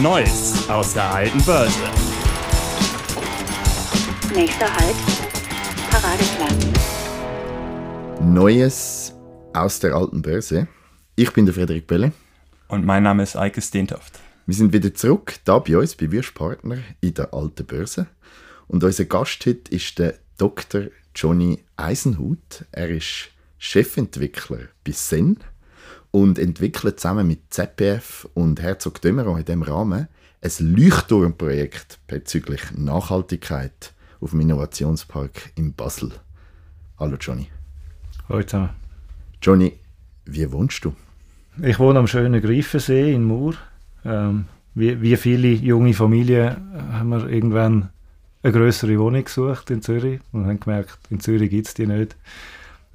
Neues aus der alten Börse. Nächster Halt, Paradeplatz. Neues aus der alten Börse. Ich bin der Frederik Belle. Und mein Name ist Eike Steentoft. Wir sind wieder zurück, da bei uns, bei Wirschpartner in der alten Börse. Und unser Gast heute ist der Dr. Johnny Eisenhut. Er ist Chefentwickler bei Sen und entwickelt zusammen mit ZPF und Herzog Dömeron in diesem Rahmen ein Leuchtturmprojekt bezüglich Nachhaltigkeit auf dem Innovationspark in Basel. Hallo Johnny. Hallo zusammen. Johnny, wie wohnst du? Ich wohne am schönen Greifensee in Mur. Ähm, wie, wie viele junge Familien haben wir irgendwann eine größere Wohnung gesucht in Zürich und haben gemerkt, in Zürich gibt es die nicht.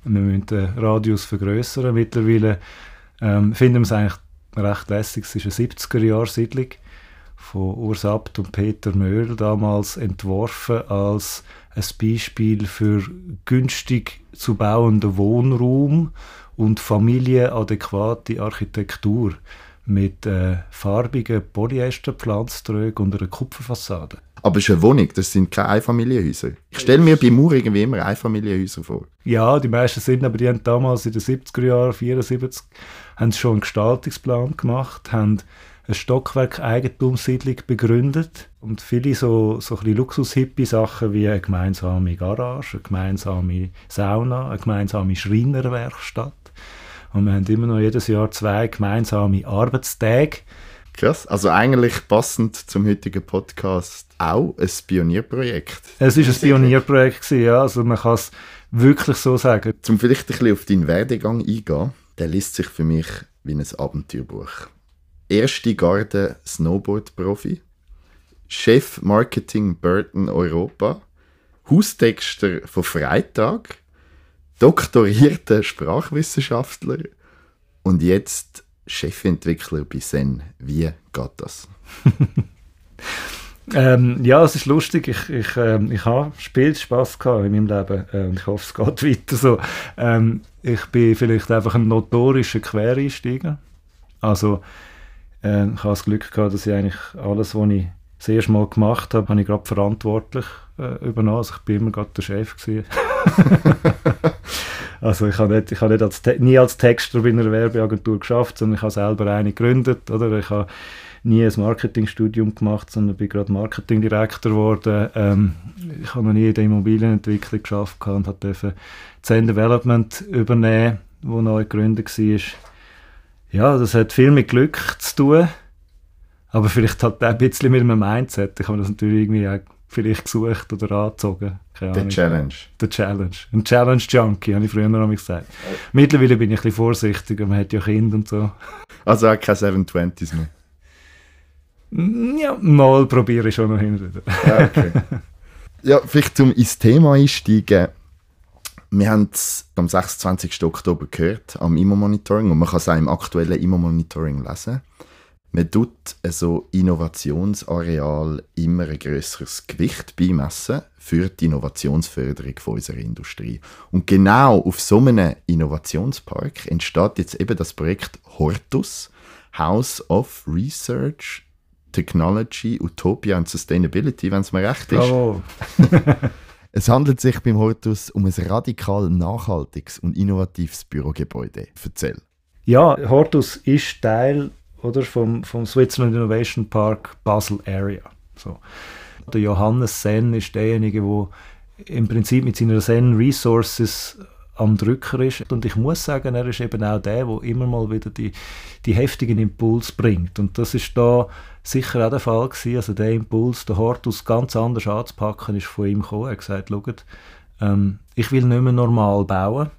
Wir müssen den Radius vergrößern. Mittlerweile ähm, finden wir es eigentlich recht lässig. Es ist eine 70er-Jahr-Siedlung von Urs Abt und Peter Möhl, damals entworfen als ein Beispiel für günstig zu bauenden Wohnraum und familienadäquate Architektur mit äh, farbigen Polyesterpflanztrögen und einer Kupferfassade. Aber es ist eine Wohnung, das sind keine Einfamilienhäuser. Ich stelle mir bei Mauer irgendwie immer Einfamilienhäuser vor. Ja, die meisten sind, aber die haben damals in den 70er Jahren, 74, haben schon einen Gestaltungsplan gemacht, haben eine Stockwerk-Eigentumssiedlung begründet und viele so, so ein Luxus-Hippie-Sachen wie eine gemeinsame Garage, eine gemeinsame Sauna, eine gemeinsame Schreinerwerkstatt. Und wir haben immer noch jedes Jahr zwei gemeinsame Arbeitstage. Krass. Also eigentlich passend zum heutigen Podcast auch ein Pionierprojekt. Es ist ein Pionierprojekt gewesen, ja. Also man kann es wirklich so sagen. Zum vielleicht ein bisschen auf deinen Werdegang eingehen, der liest sich für mich wie ein Abenteuerbuch. Erste Garde Snowboard-Profi, Chef Marketing Burton Europa, Haustexter von Freitag, doktorierter Sprachwissenschaftler und jetzt Chefentwickler bei Sen. Wie geht das? ähm, ja, es ist lustig. Ich, ich, ähm, ich habe Spielspaß gehabt in meinem Leben äh, und ich hoffe, es geht weiter so. Ähm, ich bin vielleicht einfach ein notorischer Quereinsteiger. Also äh, ich habe das Glück gehabt, dass ich eigentlich alles, was ich das erste Mal gemacht habe, habe ich gerade verantwortlich äh, übernommen. Also ich bin immer gerade der Chef. also ich habe nicht, ich habe nicht als, nie als Texter bei einer Werbeagentur geschafft, sondern ich habe selber eine gegründet. Oder? Ich habe nie ein Marketingstudium gemacht, sondern bin gerade Marketingdirektor geworden. Ähm, ich habe noch nie in der Immobilienentwicklung geschafft und durfte Zen Development übernehmen, wo neu gegründet war. Ja, das hat viel mit Glück zu tun, aber vielleicht halt auch ein bisschen mit einem Mindset. Ich habe das natürlich irgendwie auch vielleicht gesucht oder angezogen. Keine The Challenge. The Challenge. Ein Challenge-Junkie, habe ich früher noch gesagt. Mittlerweile bin ich ein bisschen vorsichtiger, man hat ja Kinder und so. Also auch keine 720s mehr? Ja, mal probiere ich schon noch hin. Ja, okay. ja, vielleicht zum ins Thema einsteigen. Wir haben es am 26. Oktober gehört, am Immo-Monitoring, und man kann es auch im aktuellen Immo-Monitoring lesen. Man tut so Innovationsareal immer ein größeres Gewicht beimessen für die Innovationsförderung von unserer Industrie. Und genau auf so einem Innovationspark entsteht jetzt eben das Projekt Hortus, House of Research, Technology, Utopia and Sustainability, wenn es mir recht ist. Bravo. es handelt sich beim Hortus um ein radikal nachhaltiges und innovatives Bürogebäude. Erzähl. Ja, Hortus ist Teil oder, vom, vom Switzerland Innovation Park Basel Area. So. Der Johannes Sen ist derjenige, der im Prinzip mit seinen Sen Resources am Drücker ist. Und ich muss sagen, er ist eben auch der, der immer mal wieder die, die heftigen Impuls bringt. Und das ist da sicher auch der Fall gewesen. Also der Impuls, der Hortus ganz anders anzupacken, ist von ihm gekommen. Er hat gesagt, schaut, ähm, ich will nicht mehr normal bauen,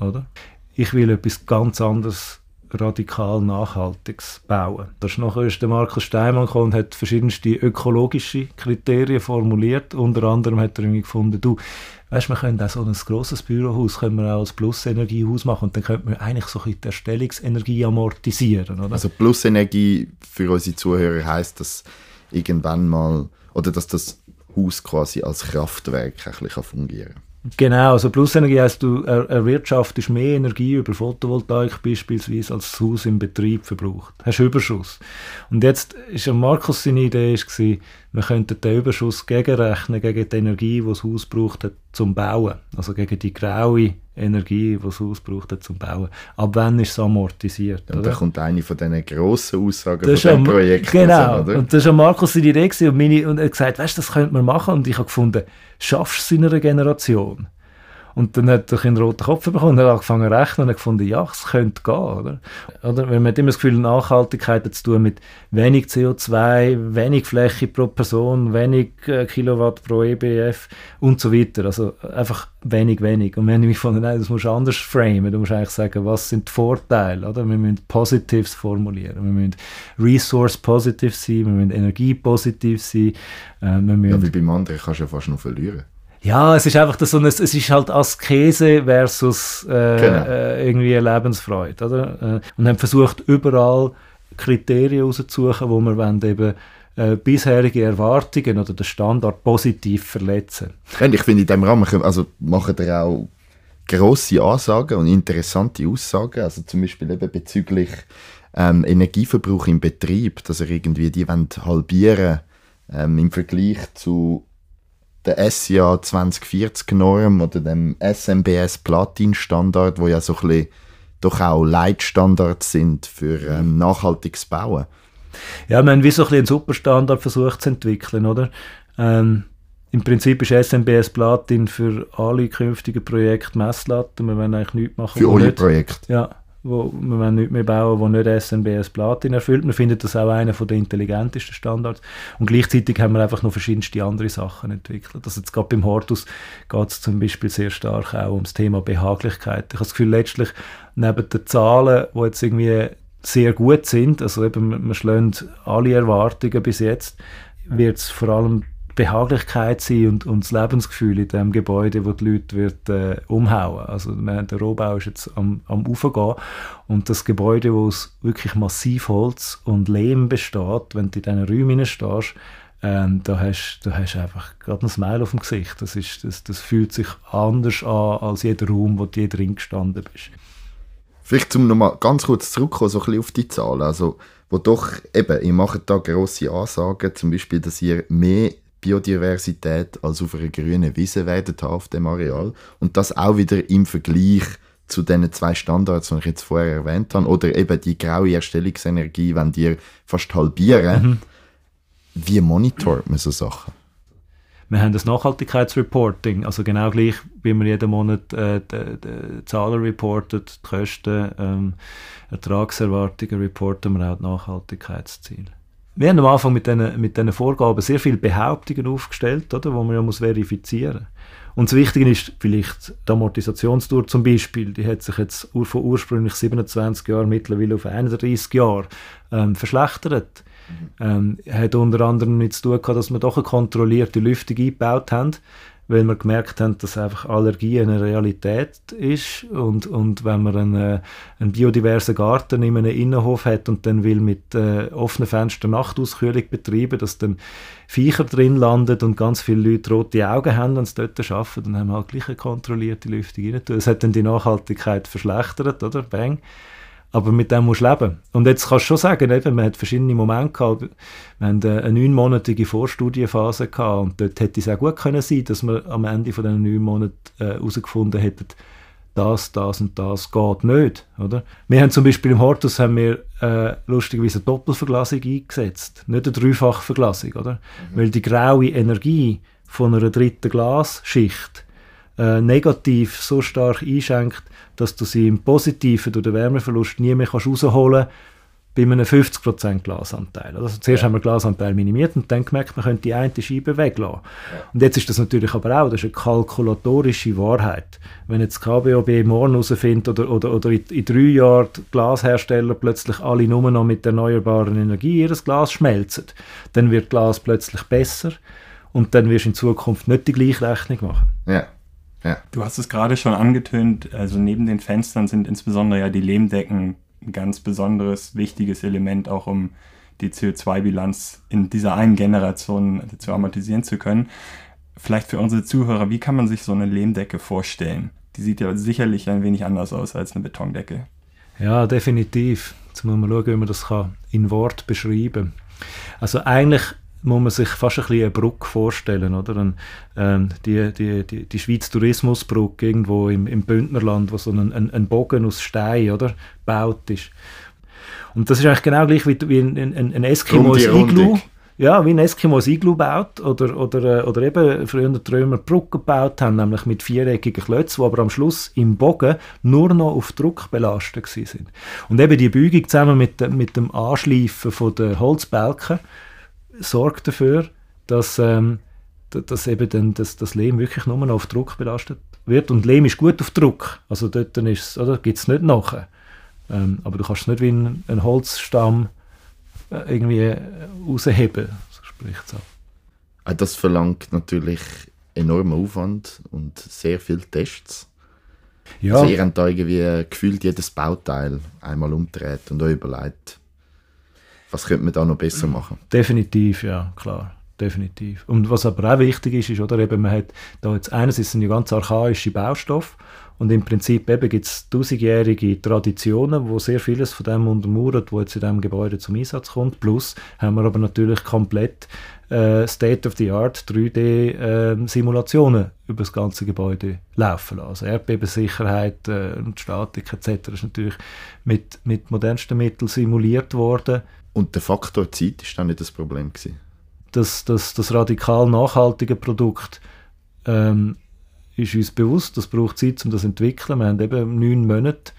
oder? Ich will etwas ganz anderes radikal Nachhaltiges bauen. Da ist nachher der Markus Steinmann gekommen und hat verschiedenste ökologische Kriterien formuliert. Unter anderem hat er gefunden, du, weißt, wir können auch so ein grosses Bürohaus können wir auch als Plusenergiehaus machen und dann könnte man eigentlich so ein die Erstellungsenergie amortisieren. Oder? Also Plusenergie für unsere Zuhörer heißt, dass irgendwann mal oder dass das Haus quasi als Kraftwerk bisschen fungieren kann. Genau, also Plusenergie heisst, du er, erwirtschaftest mehr Energie über Photovoltaik beispielsweise, als das Haus im Betrieb verbraucht. Hast Überschuss. Und jetzt ist ja Markus seine Idee, ist gewesen, wir könnten den Überschuss gegenrechnen gegen die Energie, die das Haus braucht hat, zum Bauen. Also gegen die graue Energie, die das Haus braucht hat, zum Bauen. Ab wann ist es amortisiert? Und da kommt eine von diesen grossen Aussagen Das von ja- Projekt. Genau. oder? und das war ja Markus seine Idee und, meine, und er hat gesagt, weißt das könnte man machen. Und ich habe gefunden, schaffst du es in einer Generation? Und dann hat er einen roten Kopf bekommen und hat angefangen zu rechnen und hat gefunden, ja, es könnte gehen, oder? oder? Man hat immer das Gefühl, Nachhaltigkeit hat zu tun mit wenig CO2, wenig Fläche pro Person, wenig äh, Kilowatt pro EBF und so weiter. Also einfach wenig, wenig. Und wir haben nämlich gefunden, nein, das musst du anders framen. Du musst eigentlich sagen, was sind die Vorteile, oder? Wir müssen Positives formulieren. Wir müssen Resource positiv sein, wir müssen Energie positiv sein, äh, wir müssen Ja, wie beim anderen kannst du ja fast noch verlieren. Ja, es ist einfach das so ein, es ist halt Askese versus äh, Genau. äh, irgendwie Lebensfreude, oder? Äh, und haben versucht, überall Kriterien rauszusuchen, wo wir wollen eben äh, bisherige Erwartungen oder den Standard positiv verletzen. Und ich finde, in diesem Rahmen also machen wir auch grosse Ansagen und interessante Aussagen. Also zum Beispiel eben bezüglich ähm, Energieverbrauch im Betrieb, dass er irgendwie die wollen halbieren ähm, im Vergleich zu der SIA 2040 Norm oder dem SMBS Platin Standard, wo ja so ein bisschen doch auch Leitstandards sind für ähm, nachhaltiges Bauen. Ja, wir haben wie so ein bisschen einen Superstandard versucht zu entwickeln, oder? Ähm, Im Prinzip ist SMBS Platin für alle künftigen Projekte Messlatte. Wir wollen eigentlich nichts machen, Für alle nicht- Projekte. Ja, wo, wollen nichts mehr bauen, das nicht SNBS Platin erfüllt. Wir finden das auch einer der intelligentesten Standards. Und gleichzeitig haben wir einfach noch verschiedenste andere Sachen entwickelt. Also jetzt gerade beim Hortus geht es zum Beispiel sehr stark auch ums Thema Behaglichkeit. Ich habe das Gefühl, letztlich neben den Zahlen, die jetzt irgendwie sehr gut sind, also eben, wir schlagen alle Erwartungen bis jetzt, wird es vor allem Behaglichkeit sein und, und das Lebensgefühl in dem Gebäude, wo die Leute wird, äh, umhauen. Also der Rohbau ist jetzt am, am Aufgehen und das Gebäude, wo es wirklich massiv Holz und Lehm besteht, wenn du in diesen Räumen stehst, ähm, da hast da hast du einfach gerade ein Smile auf dem Gesicht. Das, ist, das, das fühlt sich anders an als jeder Raum, wo du je drin gestanden bist. Vielleicht zum nochmal ganz kurz zurückkommen, so ein bisschen auf die Zahlen. Also, wo doch eben, ihr macht da grosse Ansagen, zum Beispiel, dass ihr mehr Biodiversität als auf einer grünen Wiese werdet haben auf dem Areal. Und das auch wieder im Vergleich zu den zwei Standards, die ich jetzt vorher erwähnt habe, oder eben die graue Erstellungsenergie, wenn die fast halbieren. Wie monitort man so Sachen? Wir haben das Nachhaltigkeitsreporting, also genau gleich, wie man jeden Monat äh, die, die Zahlen reportet, die Kosten, ähm, Ertragserwartungen reporten wir auch die Nachhaltigkeitsziele. Wir haben am Anfang mit diesen mit Vorgaben sehr viele Behauptungen aufgestellt, oder, wo man ja muss verifizieren Und das Wichtige ist vielleicht die Amortisationsdauer zum Beispiel, die hat sich jetzt von ursprünglich 27 Jahren mittlerweile auf 31 Jahre ähm, verschlechtert. Ähm, hat unter anderem mit zu tun gehabt, dass wir doch eine kontrollierte Lüftung eingebaut haben, weil wir gemerkt haben, dass einfach Allergie eine Realität ist und, und wenn man einen, äh, einen biodiversen Garten in einem Innenhof hat und dann will mit äh, offenen Fenstern Nachtauskühlung betreiben, dass dann Viecher drin landet und ganz viele Leute rote Augen haben, wenn sie dort arbeiten, dann haben wir halt gleich eine kontrollierte Lüftung rein. Das hat dann die Nachhaltigkeit verschlechtert, oder? Bang. Aber mit dem musst du leben. Und jetzt kannst du schon sagen, eben, man hat verschiedene Momente gehabt. Wir haben äh, eine neunmonatige Vorstudienphase gehabt und dort hätte es auch gut können sein, dass wir am Ende von diesen neun Monaten äh, herausgefunden hätten, das, das und das geht nicht, oder? Wir haben zum Beispiel im Hortus haben wir äh, lustigerweise eine Doppelverglasung eingesetzt, nicht eine Dreifachverglasung, oder? Weil die graue Energie von einer dritten Glasschicht äh, negativ so stark einschenkt, dass du sie im Positiven durch den Wärmeverlust nie mehr kannst rausholen bei einem 50% Glasanteil. Also zuerst haben wir Glasanteil minimiert und dann gemerkt, man könnte die eine Scheibe weglassen. Und jetzt ist das natürlich aber auch, das ist eine kalkulatorische Wahrheit. Wenn jetzt KBOB morgen herausfindet oder, oder, oder in, in drei Jahren die Glashersteller plötzlich alle nur noch mit erneuerbaren Energie ihr Glas schmelzen, dann wird Glas plötzlich besser und dann wirst du in Zukunft nicht die gleiche Rechnung machen. Ja. Ja. Du hast es gerade schon angetönt, also neben den Fenstern sind insbesondere ja die Lehmdecken ein ganz besonderes, wichtiges Element, auch um die CO2-Bilanz in dieser einen Generation zu amortisieren zu können. vielleicht für unsere Zuhörer, wie kann man sich so eine Lehmdecke vorstellen? Die sieht ja sicherlich ein wenig anders aus als eine Betondecke. Ja, definitiv. Jetzt muss man schauen, wie man das kann in Wort beschreiben kann. Also eigentlich muss man sich fast ein bisschen eine Brücke vorstellen, oder? Ein, ähm, die, die, die, die Schweiz Tourismusbrücke irgendwo im, im Bündnerland, wo so ein, ein, ein Bogen aus Stein, oder? Baut ist. Und das ist eigentlich genau gleich wie, wie ein, ein, ein Eskimos Iglu. Ja, wie ein Eskimos Iglu baut oder, oder, äh, oder eben früher die Römer Brücke gebaut haben, nämlich mit viereckigen Klötzen, die aber am Schluss im Bogen nur noch auf Druck belastet sind. Und eben die Beugung zusammen mit, mit dem Anschleifen von der Holzbalken sorgt dafür, dass, ähm, dass eben dann das, das Lehm wirklich nur noch auf Druck belastet wird. Und Lehm ist gut auf Druck. Also dort gibt es nicht nachher. Ähm, aber du kannst es nicht wie ein, ein Holzstamm äh, irgendwie äh, rausheben. So spricht es ah, Das verlangt natürlich enormen Aufwand und sehr viele Tests. Ja. Also ihr habt da irgendwie gefühlt jedes Bauteil einmal umdreht und euch überlegt, was könnte man da noch besser machen? Definitiv, ja, klar. Definitiv. Und was aber auch wichtig ist, ist, oder, eben, man hat da jetzt einerseits ja ganz archaische Baustoffe und im Prinzip gibt es tausendjährige Traditionen, wo sehr vieles von dem untermauert, wo jetzt in diesem Gebäude zum Einsatz kommt. Plus haben wir aber natürlich komplett äh, State-of-the-Art 3D-Simulationen äh, über das ganze Gebäude laufen lassen. Also Erdbebensicherheit äh, und Statik etc. ist natürlich mit, mit modernsten Mitteln simuliert worden. Und der Faktor Zeit ist dann nicht das Problem gewesen? Das, das, das radikal nachhaltige Produkt ähm, ist uns bewusst, das braucht Zeit, um das zu entwickeln. Wir haben eben neun Monate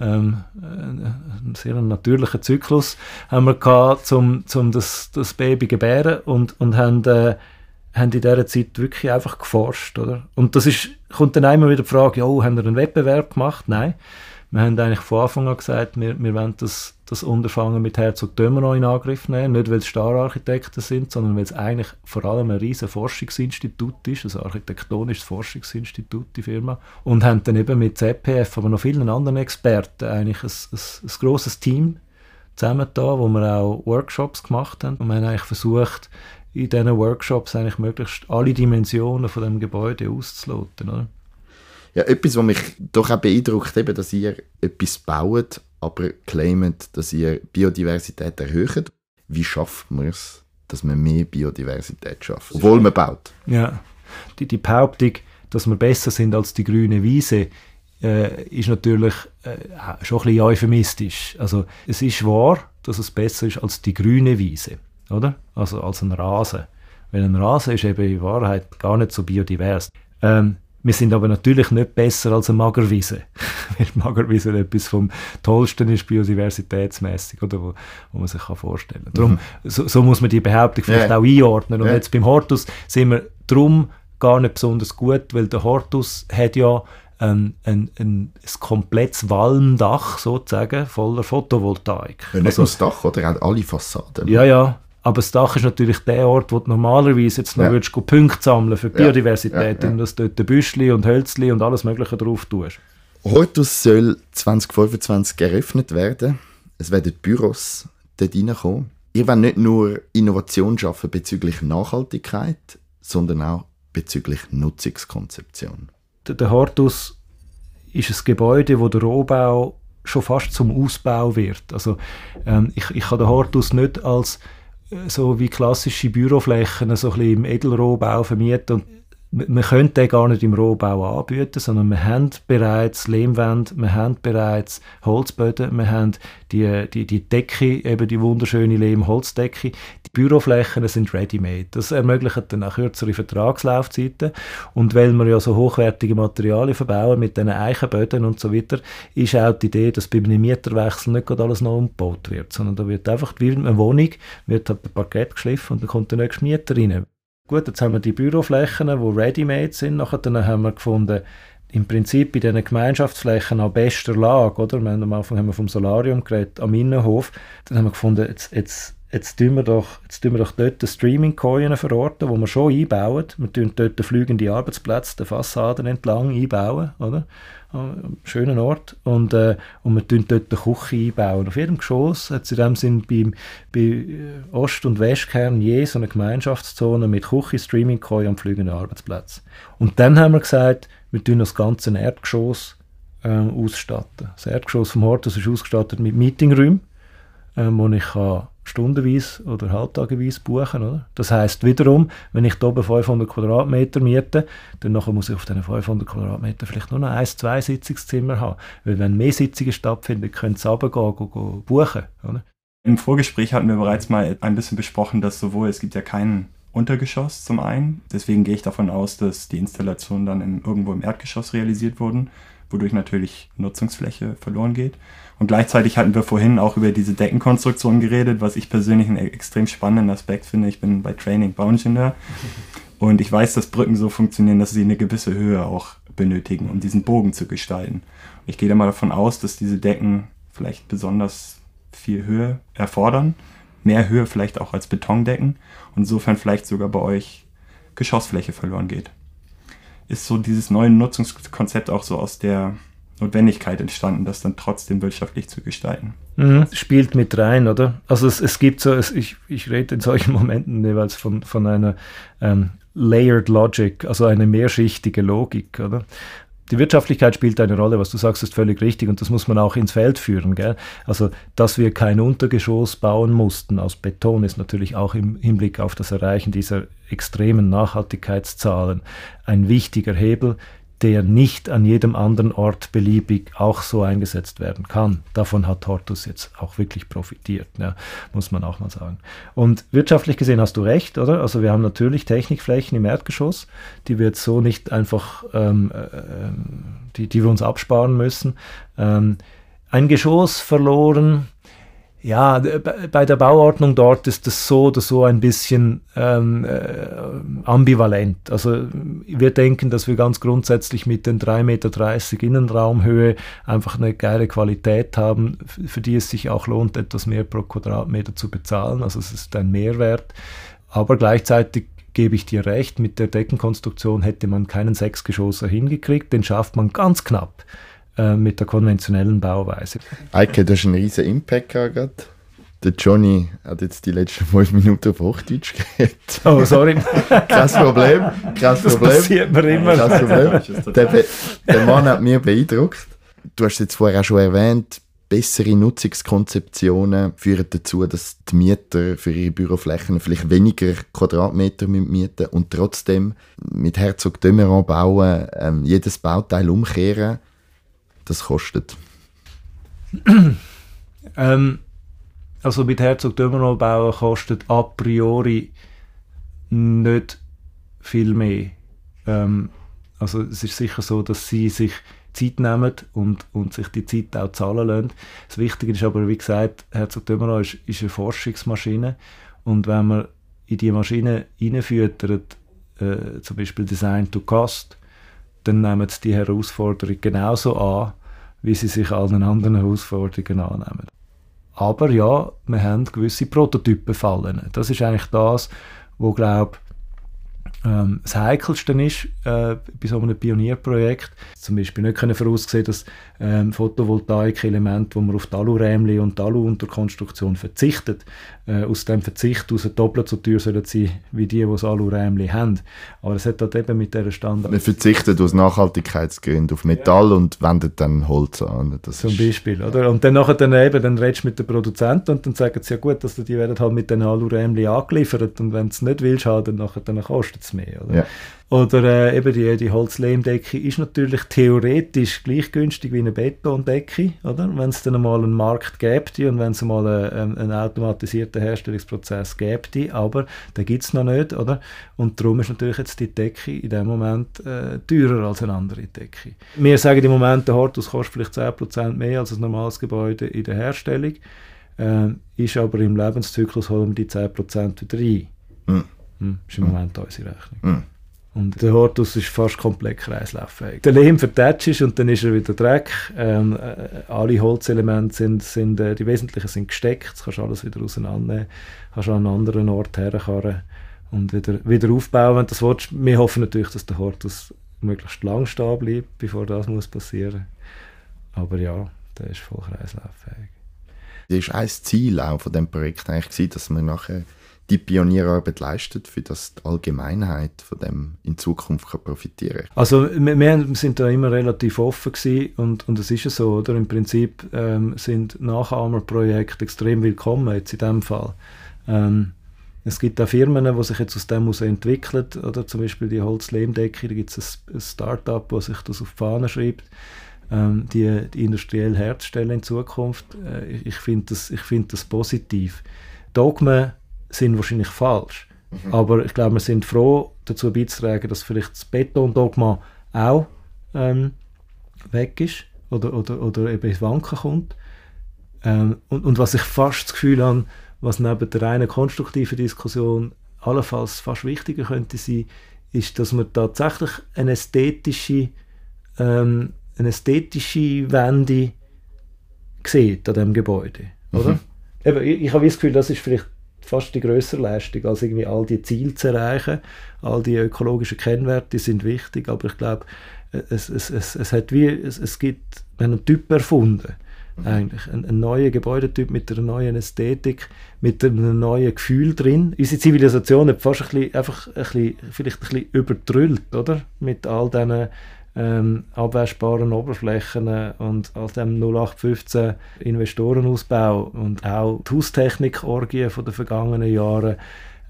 ähm, einen sehr natürlichen Zyklus haben wir gehabt, um, um das, das Baby zu gebären und, und haben, äh, haben in dieser Zeit wirklich einfach geforscht. Oder? Und das ist, kommt dann einmal wieder die Frage, ja, haben wir einen Wettbewerb gemacht? Nein. Wir haben eigentlich von Anfang an gesagt, wir, wir wollen das, das Unterfangen mit Herzog Dömer in Angriff nehmen. Nicht, weil es Stararchitekten sind, sondern weil es eigentlich vor allem ein riesiges Forschungsinstitut ist, ein architektonisches Forschungsinstitut, die Firma. Und haben dann eben mit ZPF, aber noch vielen anderen Experten, eigentlich ein, ein, ein grosses Team zusammen da, wo wir auch Workshops gemacht haben. Und wir haben eigentlich versucht, in diesen Workshops eigentlich möglichst alle Dimensionen von dem Gebäude auszuloten. Oder? Ja, etwas, was mich doch auch beeindruckt, eben, dass ihr etwas baut, aber claimt, dass ihr Biodiversität erhöht. Wie schafft man es, dass man mehr Biodiversität schafft, obwohl man baut? Ja, die, die Behauptung, dass wir besser sind als die grüne Wiese, äh, ist natürlich äh, schon ein bisschen euphemistisch. Also es ist wahr, dass es besser ist als die grüne Wiese, oder? Also als ein Rasen. Weil ein Rasen ist eben in Wahrheit gar nicht so biodivers. Ähm, wir sind aber natürlich nicht besser als eine Magerwiese. Weil Magerwiese etwas vom Tollsten ist, biodiversitätsmäßig, oder, wo, wo man sich kann vorstellen kann. Darum, mhm. so, so, muss man die Behauptung vielleicht ja. auch einordnen. Und ja. jetzt beim Hortus sind wir darum gar nicht besonders gut, weil der Hortus hat ja ein, ein, ein, ein komplettes Walmdach sozusagen voller Photovoltaik. Ja, nicht also, nur das Dach, oder? Alle Fassaden. Ja, ja. Aber das Dach ist natürlich der Ort, wo du normalerweise jetzt noch ja. würdest Punkte sammeln für Biodiversität, ja, ja, ja. dass du dort Büschli und Hölzli und alles Mögliche drauf tust. Hortus soll 2025 eröffnet werden. Es werden Büros dort reinkommen. Ihr wollt nicht nur Innovation schaffen bezüglich Nachhaltigkeit, sondern auch bezüglich Nutzungskonzeption. Der, der Hortus ist ein Gebäude, wo der Rohbau schon fast zum Ausbau wird. Also ähm, ich, ich kann den Hortus nicht als so wie klassische Büroflächen so ein bisschen im Edelrohbau vermieten. Und man könnte den gar nicht im Rohbau anbieten, sondern wir haben bereits Lehmwände, wir haben bereits Holzböden, wir haben die, die, die Decke, eben die wunderschöne Lehmholzdecke. Die Büroflächen sind ready-made. Das ermöglicht dann auch kürzere Vertragslaufzeiten. Und weil wir ja so hochwertige Materialien verbauen mit diesen Eichenböden und so weiter, ist auch die Idee, dass bei einem Mieterwechsel nicht alles noch umgebaut wird, sondern da wird einfach wie eine Wohnung, wird halt ein Parkett geschliffen und dann kommt der nächste Mieter rein. Gut, jetzt haben wir die Büroflächen, die ready-made sind. Nachher dann haben wir gefunden, im Prinzip bei diesen Gemeinschaftsflächen an bester Lage, oder? Wir haben am Anfang haben wir vom Solarium geredet, am Innenhof. Dann haben wir gefunden, jetzt, jetzt jetzt tun wir doch, jetzt tun wir doch dort Streaming-Kojen verorten, wo wir schon einbauen. Wir tun dort fliegende Arbeitsplätze der Fassaden entlang einbauen, oder? Schönen Ort. Und, äh, und wir tun dort eine Küche einbauen. Auf jedem Geschoss hat es in dem Sinn beim, bei äh, Ost- und Westkern je so eine Gemeinschaftszone mit Küche, Streaming-Kojen und fliegenden Arbeitsplätzen. Und dann haben wir gesagt, wir tun das ganze Erdgeschoss äh, ausstatten. Das Erdgeschoss vom Hortus ist ausgestattet mit Meetingräumen, äh, wo ich kann stundenweise oder halbtageweise buchen. Oder? Das heißt wiederum, wenn ich hier oben 500 Quadratmeter miete, dann muss ich auf diesen 500 Quadratmeter vielleicht nur noch ein, zwei Sitzungszimmer haben. Weil wenn mehr Sitzungen stattfinden, können sie runtergehen, gehen, gehen buchen. Oder? Im Vorgespräch hatten wir bereits mal ein bisschen besprochen, dass sowohl, es gibt ja keinen Untergeschoss zum einen, deswegen gehe ich davon aus, dass die Installationen dann im, irgendwo im Erdgeschoss realisiert wurden, wodurch natürlich Nutzungsfläche verloren geht. Und gleichzeitig hatten wir vorhin auch über diese Deckenkonstruktion geredet, was ich persönlich einen extrem spannenden Aspekt finde. Ich bin bei Training Bauingenieur und ich weiß, dass Brücken so funktionieren, dass sie eine gewisse Höhe auch benötigen, um diesen Bogen zu gestalten. Ich gehe da mal davon aus, dass diese Decken vielleicht besonders viel Höhe erfordern, mehr Höhe vielleicht auch als Betondecken und insofern vielleicht sogar bei euch Geschossfläche verloren geht. Ist so dieses neue Nutzungskonzept auch so aus der Notwendigkeit entstanden, das dann trotzdem wirtschaftlich zu gestalten. Mhm. Spielt mit rein, oder? Also es, es gibt so, es, ich, ich rede in solchen Momenten jeweils von, von einer ähm, Layered Logic, also eine mehrschichtige Logik, oder? Die Wirtschaftlichkeit spielt eine Rolle, was du sagst, ist völlig richtig und das muss man auch ins Feld führen. Gell? Also, dass wir kein Untergeschoss bauen mussten aus Beton, ist natürlich auch im Hinblick auf das Erreichen dieser extremen Nachhaltigkeitszahlen ein wichtiger Hebel, der nicht an jedem anderen Ort beliebig auch so eingesetzt werden kann. Davon hat Hortus jetzt auch wirklich profitiert, ja, muss man auch mal sagen. Und wirtschaftlich gesehen hast du recht, oder? Also wir haben natürlich Technikflächen im Erdgeschoss, die wir jetzt so nicht einfach, ähm, äh, ähm, die, die wir uns absparen müssen. Ähm, ein Geschoss verloren, ja, bei der Bauordnung dort ist das so oder so ein bisschen ähm, äh, ambivalent. Also wir denken, dass wir ganz grundsätzlich mit den 3,30 Meter Innenraumhöhe einfach eine geile Qualität haben, für die es sich auch lohnt, etwas mehr pro Quadratmeter zu bezahlen. Also es ist ein Mehrwert. Aber gleichzeitig gebe ich dir recht, mit der Deckenkonstruktion hätte man keinen Sechsgeschosser hingekriegt, den schafft man ganz knapp. Äh, mit der konventionellen Bauweise. Eike, das ist ein riesen Impact gehabt. Der Johnny hat jetzt die letzten fünf Minuten auf Hochdeutsch geredet. Oh, sorry. Kein Problem. Kein das Problem. passiert mir immer. Kein Problem. Der, der Mann hat mich beeindruckt. Du hast es jetzt vorher auch schon erwähnt, bessere Nutzungskonzeptionen führen dazu, dass die Mieter für ihre Büroflächen vielleicht weniger Quadratmeter mieten und trotzdem mit Herzog Dömeron bauen, ähm, jedes Bauteil umkehren das kostet? ähm, also mit Herzog Dömerow bauen kostet a priori nicht viel mehr. Ähm, also es ist sicher so, dass sie sich Zeit nehmen und, und sich die Zeit auch zahlen lassen. Das Wichtige ist aber, wie gesagt, Herzog Dömerow ist, ist eine Forschungsmaschine und wenn man in die Maschine reinfüttert, äh, zum Beispiel Design to Cost, dann nehmen sie die Herausforderung genauso an, wie sie sich allen anderen Herausforderungen annehmen. Aber ja, wir haben gewisse Prototypen fallen. Das ist eigentlich das, wo glaube ähm, das Heikelste ist äh, bei so einem Pionierprojekt. Zum Beispiel nicht können voraussehen, dass ähm, Photovoltaik-Elemente, wo man auf die Alurämli und die Alu-Unterkonstruktion verzichtet, äh, aus dem Verzicht aus doppelt so teuer sollen sein, wie die, die das Alurämli haben. Aber es hat halt eben mit dieser Standard... Man verzichtet aus Nachhaltigkeitsgründen auf Metall ja. und wendet dann Holz an. Das Zum Beispiel, oder? Und dann nachher dann eben, dann redest du mit den Produzenten und dann sagen sie, ja gut, dass die werden halt mit den Alurämli angeliefert und wenn du es nicht willst, halt, dann, nachher, dann kostet es mehr, oder? Ja. Oder äh, eben die, die Holzlehmdecke ist natürlich theoretisch gleich günstig wie eine Betondecke, oder? Wenn es dann einmal einen Markt gäbe und wenn es mal einen, einen automatisierten Herstellungsprozess gäbe, aber den gibt es noch nicht, oder? Und darum ist natürlich jetzt die Decke in dem Moment äh, teurer als eine andere Decke. Wir sagen im Moment, der Hortus kostet vielleicht 10% mehr als ein normales Gebäude in der Herstellung, äh, ist aber im Lebenszyklus holen wir die 10% wieder rein. Mm. Hm, ist im Moment unsere Rechnung. Mm. Und der Hortus ist fast komplett kreislauffähig. Der Lehm vertätscht ist und dann ist er wieder Dreck. Ähm, äh, alle Holzelemente sind, sind äh, die wesentlichen sind gesteckt. Das kannst du alles wieder auseinandernehmen. Kannst an einen anderen Ort herkarren und wieder, wieder aufbauen, wenn du das willst. Wir hoffen natürlich, dass der Hortus möglichst lang stehen bleibt, bevor das muss passieren Aber ja, der ist voll kreislauffähig. Das war ein Ziel auch von dem Projekt eigentlich, dass man nachher die Pionierarbeit leistet, für das die Allgemeinheit von dem in Zukunft kann profitieren kann? Also wir, wir, sind da immer relativ offen gewesen und, und ist ja so, oder? Im Prinzip ähm, sind Nachahmerprojekte extrem willkommen jetzt in dem Fall. Ähm, es gibt auch Firmen, die sich jetzt aus dem heraus entwickeln, oder zum Beispiel die Holzlehmdecke, da gibt es ein, ein Start-up, das sich das auf die Fahne schreibt, ähm, die, die industriell herzustellen in Zukunft. Äh, ich finde das, find das positiv. Dogmen sind wahrscheinlich falsch. Mhm. Aber ich glaube, wir sind froh, dazu beizutragen, dass vielleicht das Betondogma auch ähm, weg ist oder, oder, oder eben ins Wanken kommt. Ähm, und, und was ich fast das Gefühl habe, was neben der reinen konstruktiven Diskussion allenfalls fast wichtiger könnte sein, ist, dass man tatsächlich eine ästhetische, ähm, eine ästhetische Wende sieht an diesem Gebäude. Oder? Mhm. Eben, ich, ich habe das Gefühl, das ist vielleicht fast die größere Leistung, als irgendwie all die Ziele zu erreichen. All die ökologischen Kennwerte sind wichtig, aber ich glaube, es, es, es, es, hat wie, es, es gibt einen Typ erfunden, eigentlich. Ein, ein neuer Gebäudetyp mit einer neuen Ästhetik, mit einem neuen Gefühl drin. Unsere Zivilisation hat fast ein bisschen, einfach ein bisschen, vielleicht ein bisschen übertrüllt, oder? Mit all diesen ähm, abwaschbaren Oberflächen und all dem 0815 Investorenausbau und auch die Haustechnik-Orgien von den vergangenen Jahren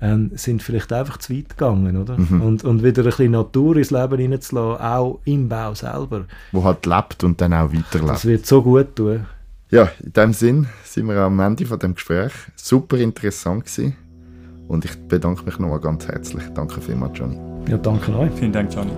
ähm, sind vielleicht einfach zu weit gegangen, oder? Mhm. Und, und wieder ein bisschen Natur ins Leben hineinzulassen, auch im Bau selber. Wo halt lebt und dann auch weiterlebt. Das wird so gut tun. Ja, in dem Sinn sind wir am Ende von dem Gespräch. Super interessant gewesen. Und ich bedanke mich nochmal ganz herzlich. Danke vielmals, Johnny. Ja, danke euch. Vielen Dank, Johnny.